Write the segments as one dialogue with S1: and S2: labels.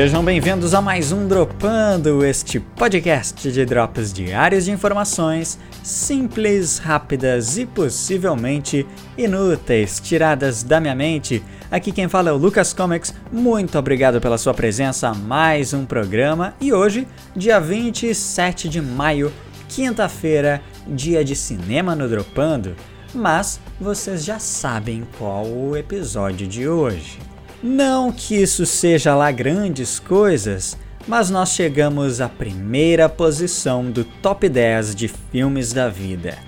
S1: Sejam bem-vindos a mais um Dropando, este podcast de drops diários de informações simples, rápidas e possivelmente inúteis, tiradas da minha mente. Aqui quem fala é o Lucas Comics. Muito obrigado pela sua presença mais um programa e hoje, dia 27 de maio, quinta-feira, dia de cinema no Dropando. Mas vocês já sabem qual o episódio de hoje. Não que isso seja lá grandes coisas, mas nós chegamos à primeira posição do top 10 de filmes da vida.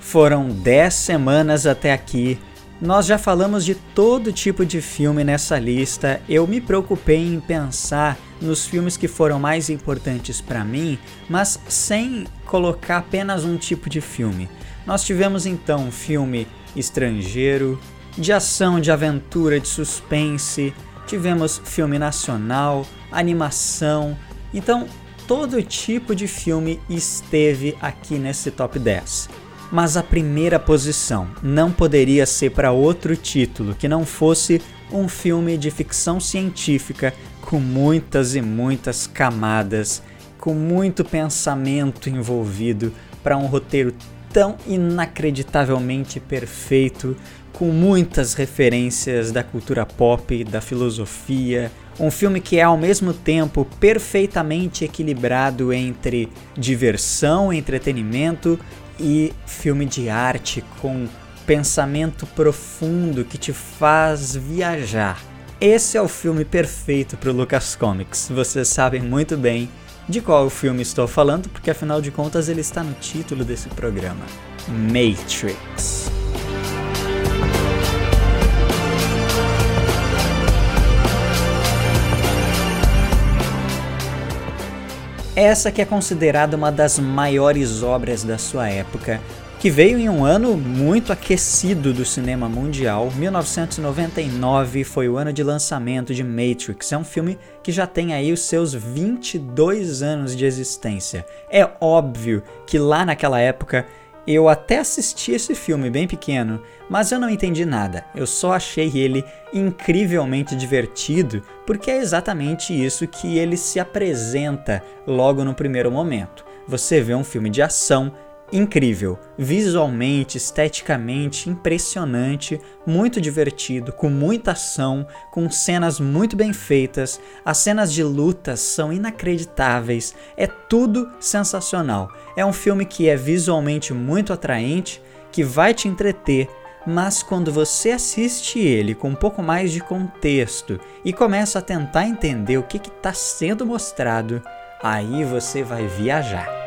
S1: Foram 10 semanas até aqui, nós já falamos de todo tipo de filme nessa lista. Eu me preocupei em pensar nos filmes que foram mais importantes para mim, mas sem colocar apenas um tipo de filme. Nós tivemos então filme estrangeiro, de ação, de aventura, de suspense, tivemos filme nacional, animação. Então, todo tipo de filme esteve aqui nesse top 10. Mas a primeira posição não poderia ser para outro título que não fosse um filme de ficção científica com muitas e muitas camadas, com muito pensamento envolvido para um roteiro tão inacreditavelmente perfeito, com muitas referências da cultura pop, da filosofia. Um filme que é ao mesmo tempo perfeitamente equilibrado entre diversão, entretenimento e filme de arte com pensamento profundo que te faz viajar. Esse é o filme perfeito para o Lucas Comics. Vocês sabem muito bem de qual filme estou falando, porque afinal de contas ele está no título desse programa: Matrix. Essa que é considerada uma das maiores obras da sua época, que veio em um ano muito aquecido do cinema mundial. 1999 foi o ano de lançamento de Matrix. É um filme que já tem aí os seus 22 anos de existência. É óbvio que lá naquela época eu até assisti esse filme bem pequeno, mas eu não entendi nada. Eu só achei ele incrivelmente divertido, porque é exatamente isso que ele se apresenta logo no primeiro momento. Você vê um filme de ação incrível, visualmente, esteticamente impressionante, muito divertido, com muita ação, com cenas muito bem feitas. As cenas de luta são inacreditáveis, é tudo sensacional. É um filme que é visualmente muito atraente, que vai te entreter, mas quando você assiste ele com um pouco mais de contexto e começa a tentar entender o que está sendo mostrado, aí você vai viajar.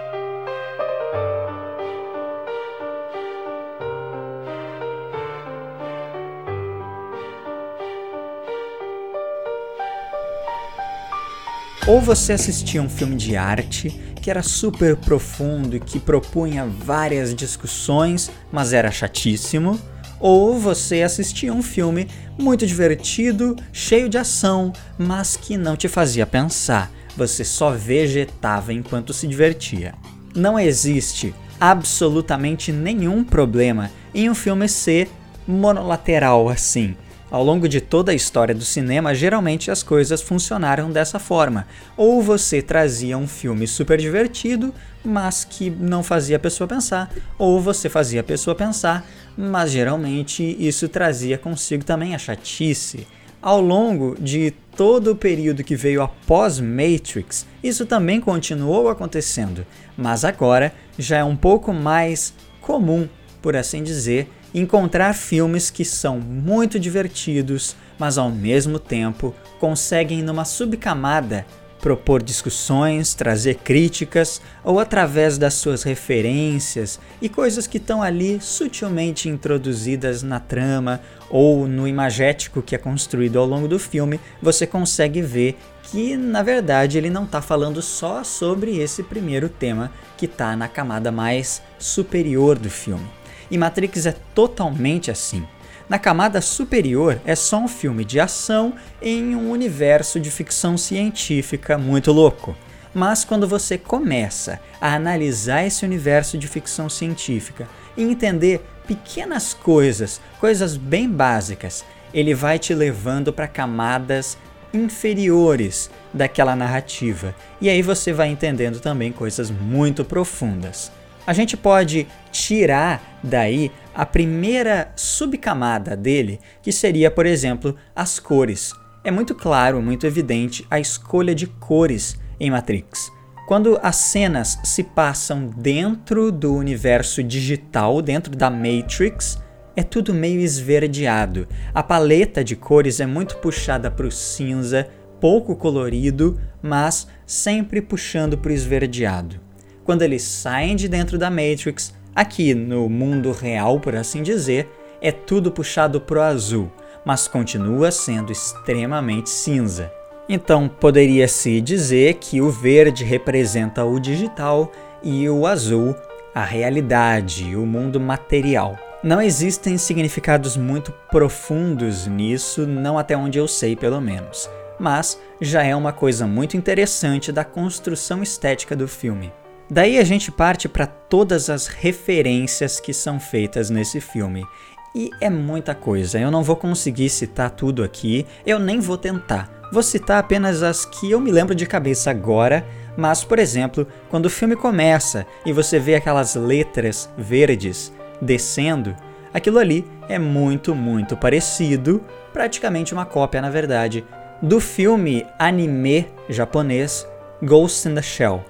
S1: Ou você assistia um filme de arte que era super profundo e que propunha várias discussões, mas era chatíssimo, ou você assistia um filme muito divertido, cheio de ação, mas que não te fazia pensar, você só vegetava enquanto se divertia. Não existe absolutamente nenhum problema em um filme ser monolateral assim. Ao longo de toda a história do cinema, geralmente as coisas funcionaram dessa forma. Ou você trazia um filme super divertido, mas que não fazia a pessoa pensar, ou você fazia a pessoa pensar, mas geralmente isso trazia consigo também a chatice. Ao longo de todo o período que veio após Matrix, isso também continuou acontecendo, mas agora já é um pouco mais comum, por assim dizer, encontrar filmes que são muito divertidos, mas ao mesmo tempo conseguem numa subcamada propor discussões, trazer críticas ou através das suas referências e coisas que estão ali sutilmente introduzidas na trama ou no imagético que é construído ao longo do filme, você consegue ver que na verdade ele não está falando só sobre esse primeiro tema que está na camada mais superior do filme. E Matrix é totalmente assim. Na camada superior é só um filme de ação em um universo de ficção científica muito louco. Mas quando você começa a analisar esse universo de ficção científica e entender pequenas coisas, coisas bem básicas, ele vai te levando para camadas inferiores daquela narrativa. E aí você vai entendendo também coisas muito profundas. A gente pode tirar daí a primeira subcamada dele, que seria, por exemplo, as cores. É muito claro, muito evidente a escolha de cores em Matrix. Quando as cenas se passam dentro do universo digital, dentro da Matrix, é tudo meio esverdeado. A paleta de cores é muito puxada para o cinza, pouco colorido, mas sempre puxando para o esverdeado. Quando eles saem de dentro da Matrix, aqui no mundo real, por assim dizer, é tudo puxado para o azul, mas continua sendo extremamente cinza. Então poderia-se dizer que o verde representa o digital e o azul a realidade, o mundo material. Não existem significados muito profundos nisso, não até onde eu sei, pelo menos. Mas já é uma coisa muito interessante da construção estética do filme. Daí a gente parte para todas as referências que são feitas nesse filme. E é muita coisa, eu não vou conseguir citar tudo aqui, eu nem vou tentar. Vou citar apenas as que eu me lembro de cabeça agora, mas, por exemplo, quando o filme começa e você vê aquelas letras verdes descendo, aquilo ali é muito, muito parecido, praticamente uma cópia, na verdade, do filme anime japonês Ghost in the Shell,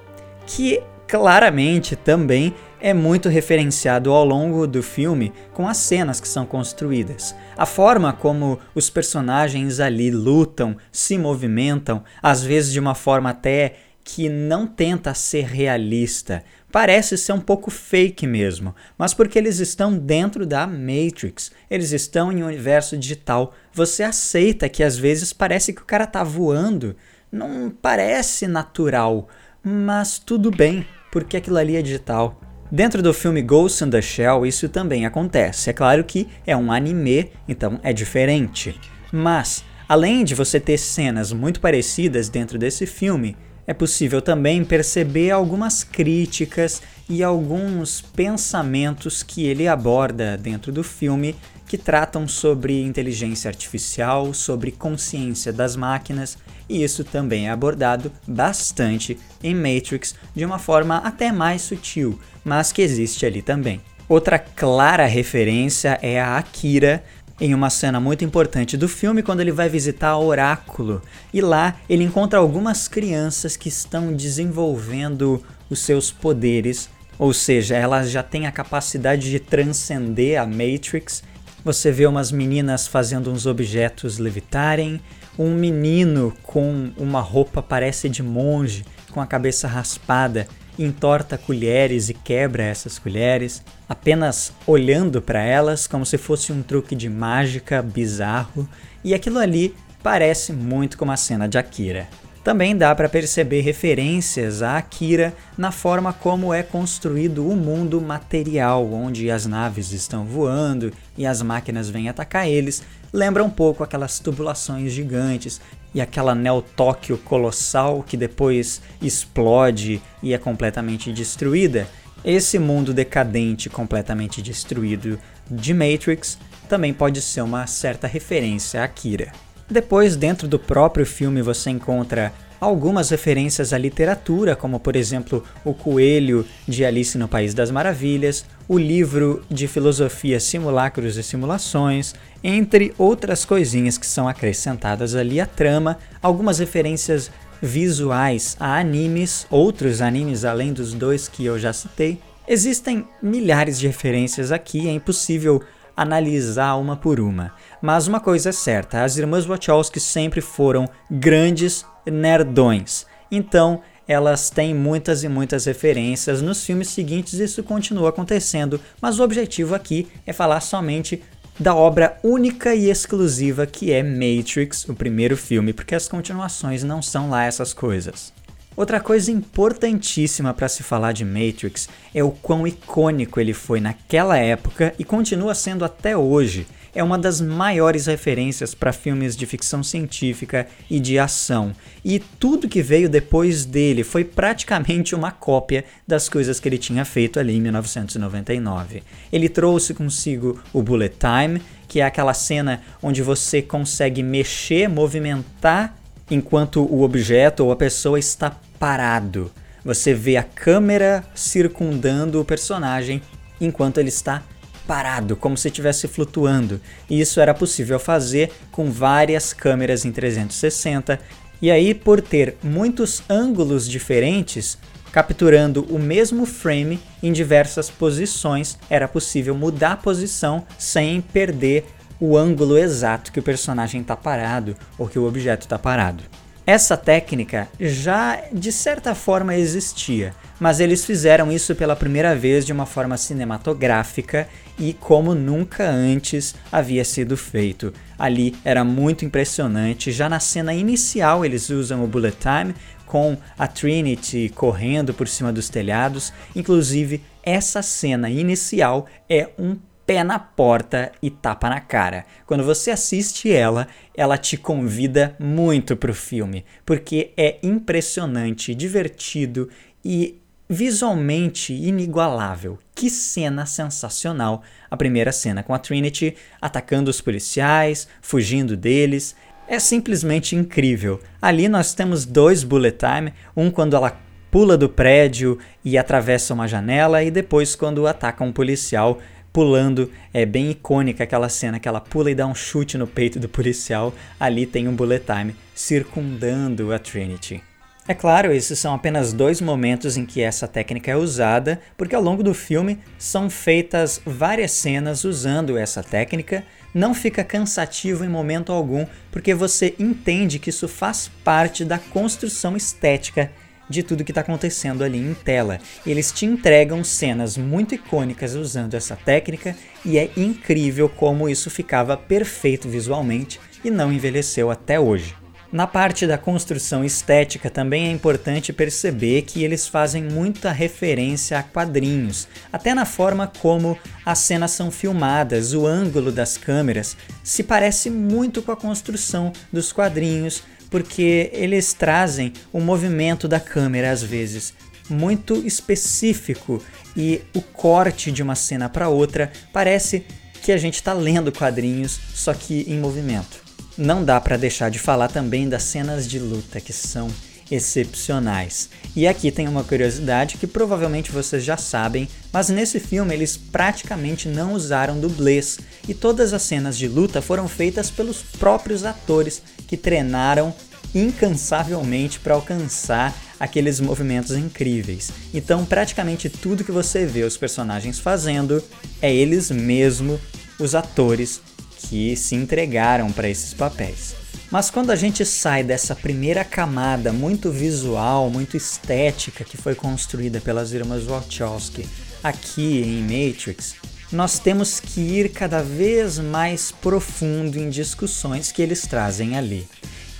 S1: que claramente também é muito referenciado ao longo do filme com as cenas que são construídas. A forma como os personagens ali lutam, se movimentam, às vezes de uma forma até que não tenta ser realista. Parece ser um pouco fake mesmo, mas porque eles estão dentro da Matrix, eles estão em um universo digital. Você aceita que às vezes parece que o cara tá voando, não parece natural, mas tudo bem, porque aquilo ali é digital. Dentro do filme Ghost in the Shell, isso também acontece. É claro que é um anime, então é diferente. Mas, além de você ter cenas muito parecidas dentro desse filme, é possível também perceber algumas críticas e alguns pensamentos que ele aborda dentro do filme que tratam sobre inteligência artificial, sobre consciência das máquinas, e isso também é abordado bastante em Matrix de uma forma até mais sutil, mas que existe ali também. Outra clara referência é a Akira, em uma cena muito importante do filme, quando ele vai visitar o Oráculo. E lá ele encontra algumas crianças que estão desenvolvendo os seus poderes, ou seja, elas já têm a capacidade de transcender a Matrix. Você vê umas meninas fazendo uns objetos levitarem, um menino com uma roupa parece de monge, com a cabeça raspada, entorta colheres e quebra essas colheres, apenas olhando para elas como se fosse um truque de mágica bizarro, e aquilo ali parece muito com a cena de Akira. Também dá para perceber referências a Akira na forma como é construído o mundo material, onde as naves estão voando e as máquinas vêm atacar eles. Lembra um pouco aquelas tubulações gigantes e aquela Neo Tóquio colossal que depois explode e é completamente destruída. Esse mundo decadente, completamente destruído de Matrix, também pode ser uma certa referência a Akira. Depois, dentro do próprio filme, você encontra algumas referências à literatura, como por exemplo O Coelho de Alice no País das Maravilhas, o livro de filosofia Simulacros e Simulações, entre outras coisinhas que são acrescentadas ali à trama, algumas referências visuais a animes, outros animes além dos dois que eu já citei. Existem milhares de referências aqui, é impossível analisar uma por uma. Mas uma coisa é certa, as irmãs Wachowski sempre foram grandes nerdões. Então, elas têm muitas e muitas referências nos filmes seguintes, isso continua acontecendo, mas o objetivo aqui é falar somente da obra única e exclusiva que é Matrix, o primeiro filme, porque as continuações não são lá essas coisas. Outra coisa importantíssima para se falar de Matrix é o quão icônico ele foi naquela época e continua sendo até hoje. É uma das maiores referências para filmes de ficção científica e de ação, e tudo que veio depois dele foi praticamente uma cópia das coisas que ele tinha feito ali em 1999. Ele trouxe consigo o Bullet Time, que é aquela cena onde você consegue mexer, movimentar enquanto o objeto ou a pessoa está parado. Você vê a câmera circundando o personagem enquanto ele está parado, como se estivesse flutuando. E isso era possível fazer com várias câmeras em 360. E aí, por ter muitos ângulos diferentes, capturando o mesmo frame em diversas posições, era possível mudar a posição sem perder o ângulo exato que o personagem está parado ou que o objeto está parado. Essa técnica já de certa forma existia, mas eles fizeram isso pela primeira vez de uma forma cinematográfica e como nunca antes havia sido feito. Ali era muito impressionante, já na cena inicial eles usam o bullet time com a Trinity correndo por cima dos telhados, inclusive essa cena inicial é um pé na porta e tapa na cara. Quando você assiste ela, ela te convida muito pro filme, porque é impressionante, divertido e visualmente inigualável. Que cena sensacional! A primeira cena com a Trinity atacando os policiais, fugindo deles. É simplesmente incrível. Ali nós temos dois bullet time, um quando ela pula do prédio e atravessa uma janela e depois quando ataca um policial pulando. É bem icônica aquela cena que ela pula e dá um chute no peito do policial. Ali tem um bullet time circundando a Trinity. É claro, esses são apenas dois momentos em que essa técnica é usada, porque ao longo do filme são feitas várias cenas usando essa técnica. Não fica cansativo em momento algum, porque você entende que isso faz parte da construção estética de tudo que está acontecendo ali em tela. Eles te entregam cenas muito icônicas usando essa técnica e é incrível como isso ficava perfeito visualmente e não envelheceu até hoje. Na parte da construção estética também é importante perceber que eles fazem muita referência a quadrinhos, até na forma como as cenas são filmadas, o ângulo das câmeras se parece muito com a construção dos quadrinhos, porque eles trazem o movimento da câmera às vezes muito específico e o corte de uma cena para outra parece que a gente está lendo quadrinhos, só que em movimento. Não dá para deixar de falar também das cenas de luta que são excepcionais. E aqui tem uma curiosidade que provavelmente vocês já sabem, mas nesse filme eles praticamente não usaram dublês e todas as cenas de luta foram feitas pelos próprios atores que treinaram incansavelmente para alcançar aqueles movimentos incríveis. Então, praticamente tudo que você vê os personagens fazendo é eles mesmos, os atores que se entregaram para esses papéis. Mas quando a gente sai dessa primeira camada muito visual, muito estética que foi construída pelas irmãs Wachowski aqui em Matrix, nós temos que ir cada vez mais profundo em discussões que eles trazem ali.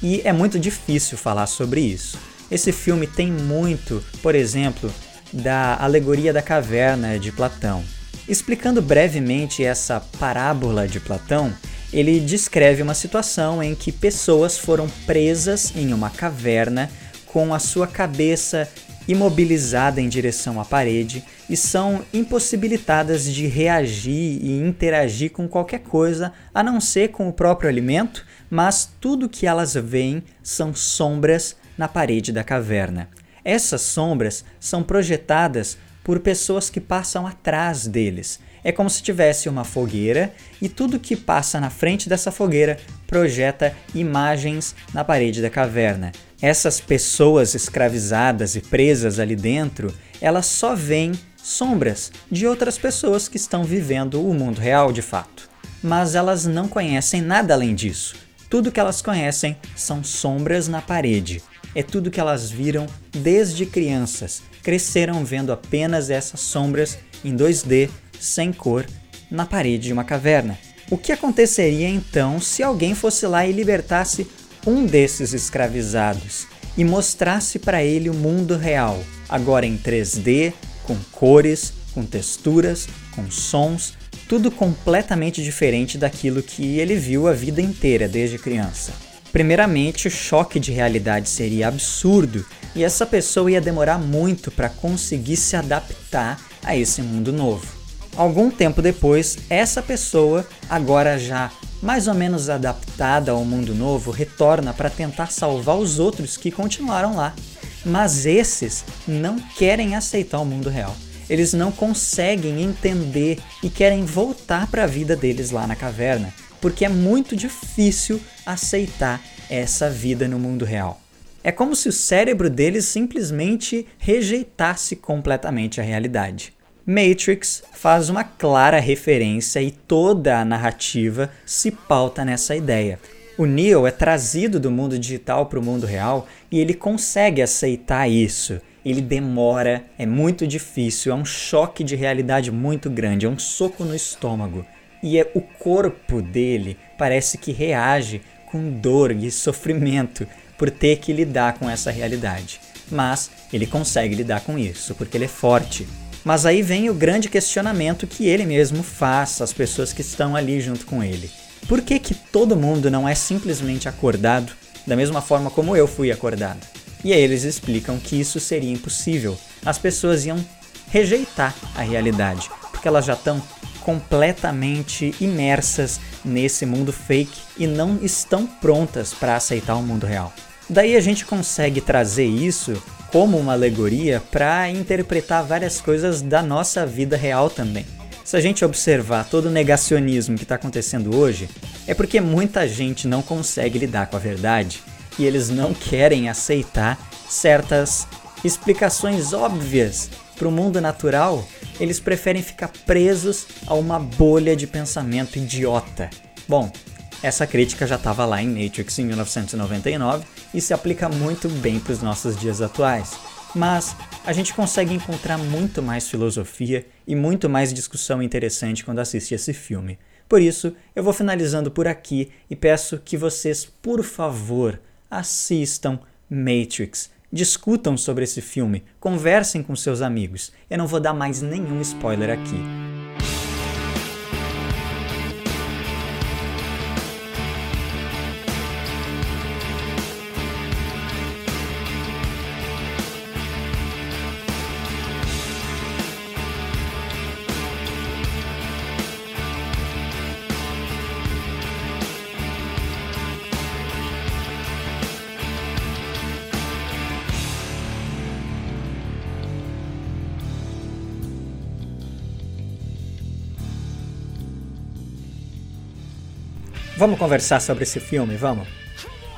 S1: E é muito difícil falar sobre isso. Esse filme tem muito, por exemplo, da alegoria da caverna de Platão. Explicando brevemente essa parábola de Platão, ele descreve uma situação em que pessoas foram presas em uma caverna com a sua cabeça imobilizada em direção à parede e são impossibilitadas de reagir e interagir com qualquer coisa a não ser com o próprio alimento, mas tudo que elas veem são sombras na parede da caverna. Essas sombras são projetadas por pessoas que passam atrás deles. É como se tivesse uma fogueira e tudo que passa na frente dessa fogueira projeta imagens na parede da caverna. Essas pessoas escravizadas e presas ali dentro, elas só veem sombras de outras pessoas que estão vivendo o mundo real de fato. Mas elas não conhecem nada além disso. Tudo que elas conhecem são sombras na parede. É tudo que elas viram desde crianças. Cresceram vendo apenas essas sombras em 2D, sem cor, na parede de uma caverna. O que aconteceria então se alguém fosse lá e libertasse um desses escravizados e mostrasse para ele o mundo real, agora em 3D, com cores, com texturas, com sons, tudo completamente diferente daquilo que ele viu a vida inteira desde criança. Primeiramente, o choque de realidade seria absurdo e essa pessoa ia demorar muito para conseguir se adaptar a esse mundo novo. Algum tempo depois, essa pessoa, agora já mais ou menos adaptada ao mundo novo, retorna para tentar salvar os outros que continuaram lá. Mas esses não querem aceitar o mundo real. Eles não conseguem entender e querem voltar para a vida deles lá na caverna, porque é muito difícil aceitar essa vida no mundo real. É como se o cérebro deles simplesmente rejeitasse completamente a realidade. Matrix faz uma clara referência e toda a narrativa se pauta nessa ideia. O Neo é trazido do mundo digital para o mundo real e ele consegue aceitar isso. Ele demora, é muito difícil, é um choque de realidade muito grande, é um soco no estômago. E é o corpo dele parece que reage com dor e sofrimento por ter que lidar com essa realidade. Mas ele consegue lidar com isso, porque ele é forte. Mas aí vem o grande questionamento que ele mesmo faz às pessoas que estão ali junto com ele. Por que, que todo mundo não é simplesmente acordado da mesma forma como eu fui acordado? E aí eles explicam que isso seria impossível. As pessoas iam rejeitar a realidade, porque elas já estão completamente imersas nesse mundo fake e não estão prontas para aceitar o mundo real. Daí a gente consegue trazer isso como uma alegoria para interpretar várias coisas da nossa vida real também. Se a gente observar todo o negacionismo que está acontecendo hoje, é porque muita gente não consegue lidar com a verdade e eles não querem aceitar certas explicações óbvias para o mundo natural, eles preferem ficar presos a uma bolha de pensamento idiota. Bom, essa crítica já estava lá em Matrix em 1999 e se aplica muito bem para os nossos dias atuais. Mas a gente consegue encontrar muito mais filosofia e muito mais discussão interessante quando assiste esse filme. Por isso, eu vou finalizando por aqui e peço que vocês, por favor, assistam Matrix. Discutam sobre esse filme, conversem com seus amigos. Eu não vou dar mais nenhum spoiler aqui. Vamos conversar sobre esse filme, vamos?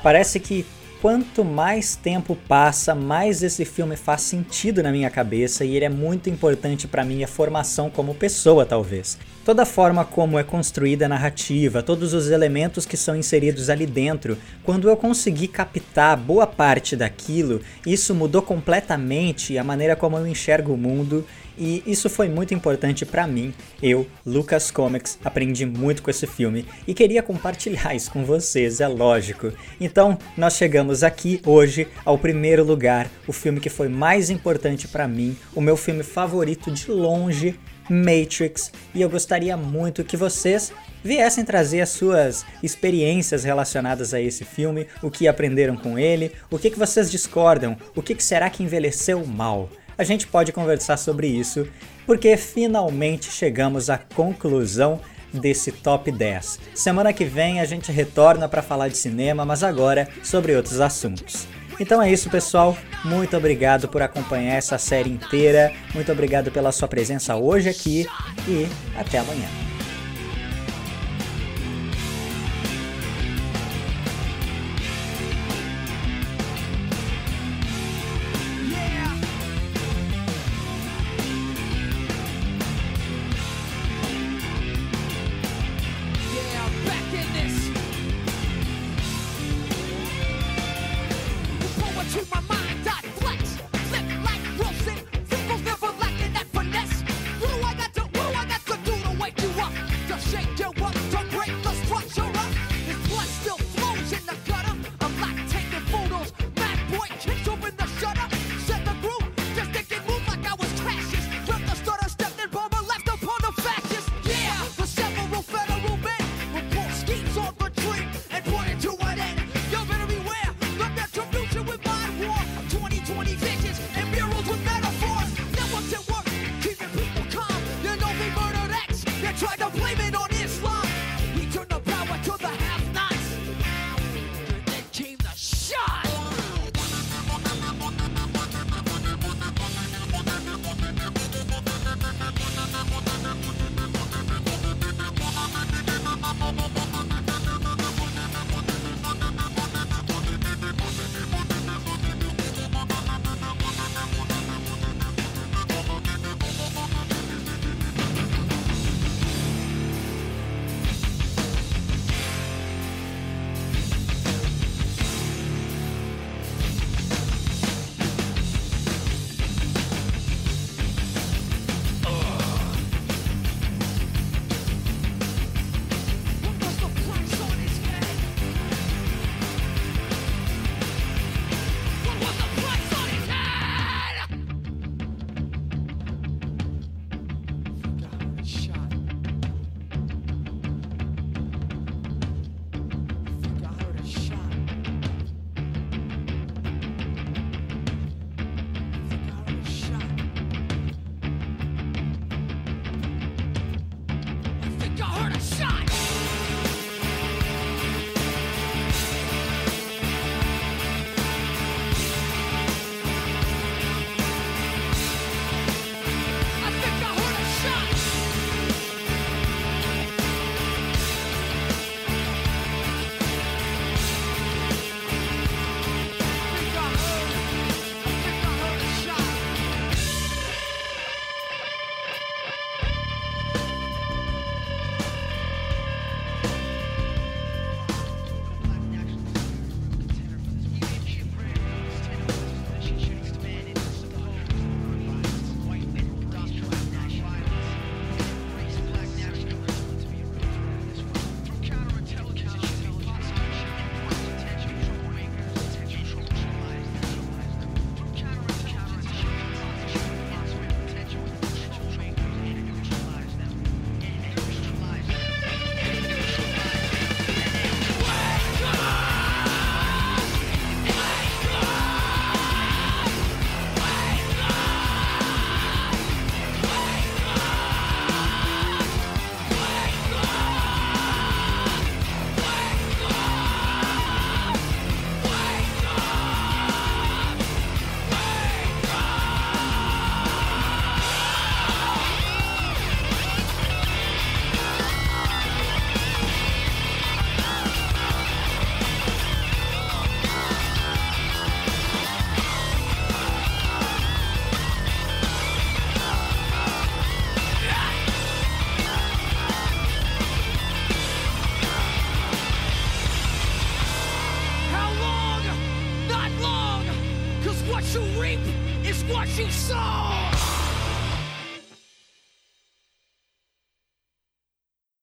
S1: Parece que quanto mais tempo passa, mais esse filme faz sentido na minha cabeça e ele é muito importante para minha formação como pessoa, talvez. Toda a forma como é construída a narrativa, todos os elementos que são inseridos ali dentro, quando eu consegui captar boa parte daquilo, isso mudou completamente a maneira como eu enxergo o mundo e isso foi muito importante para mim. Eu, Lucas Comics, aprendi muito com esse filme e queria compartilhar isso com vocês, é lógico. Então, nós chegamos aqui hoje ao primeiro lugar, o filme que foi mais importante para mim, o meu filme favorito de longe, Matrix, e eu gostaria muito que vocês viessem trazer as suas experiências relacionadas a esse filme, o que aprenderam com ele, o que, que vocês discordam, o que, que será que envelheceu mal a gente pode conversar sobre isso, porque finalmente chegamos à conclusão desse top 10. Semana que vem a gente retorna para falar de cinema, mas agora sobre outros assuntos. Então é isso, pessoal. Muito obrigado por acompanhar essa série inteira. Muito obrigado pela sua presença hoje aqui e até amanhã.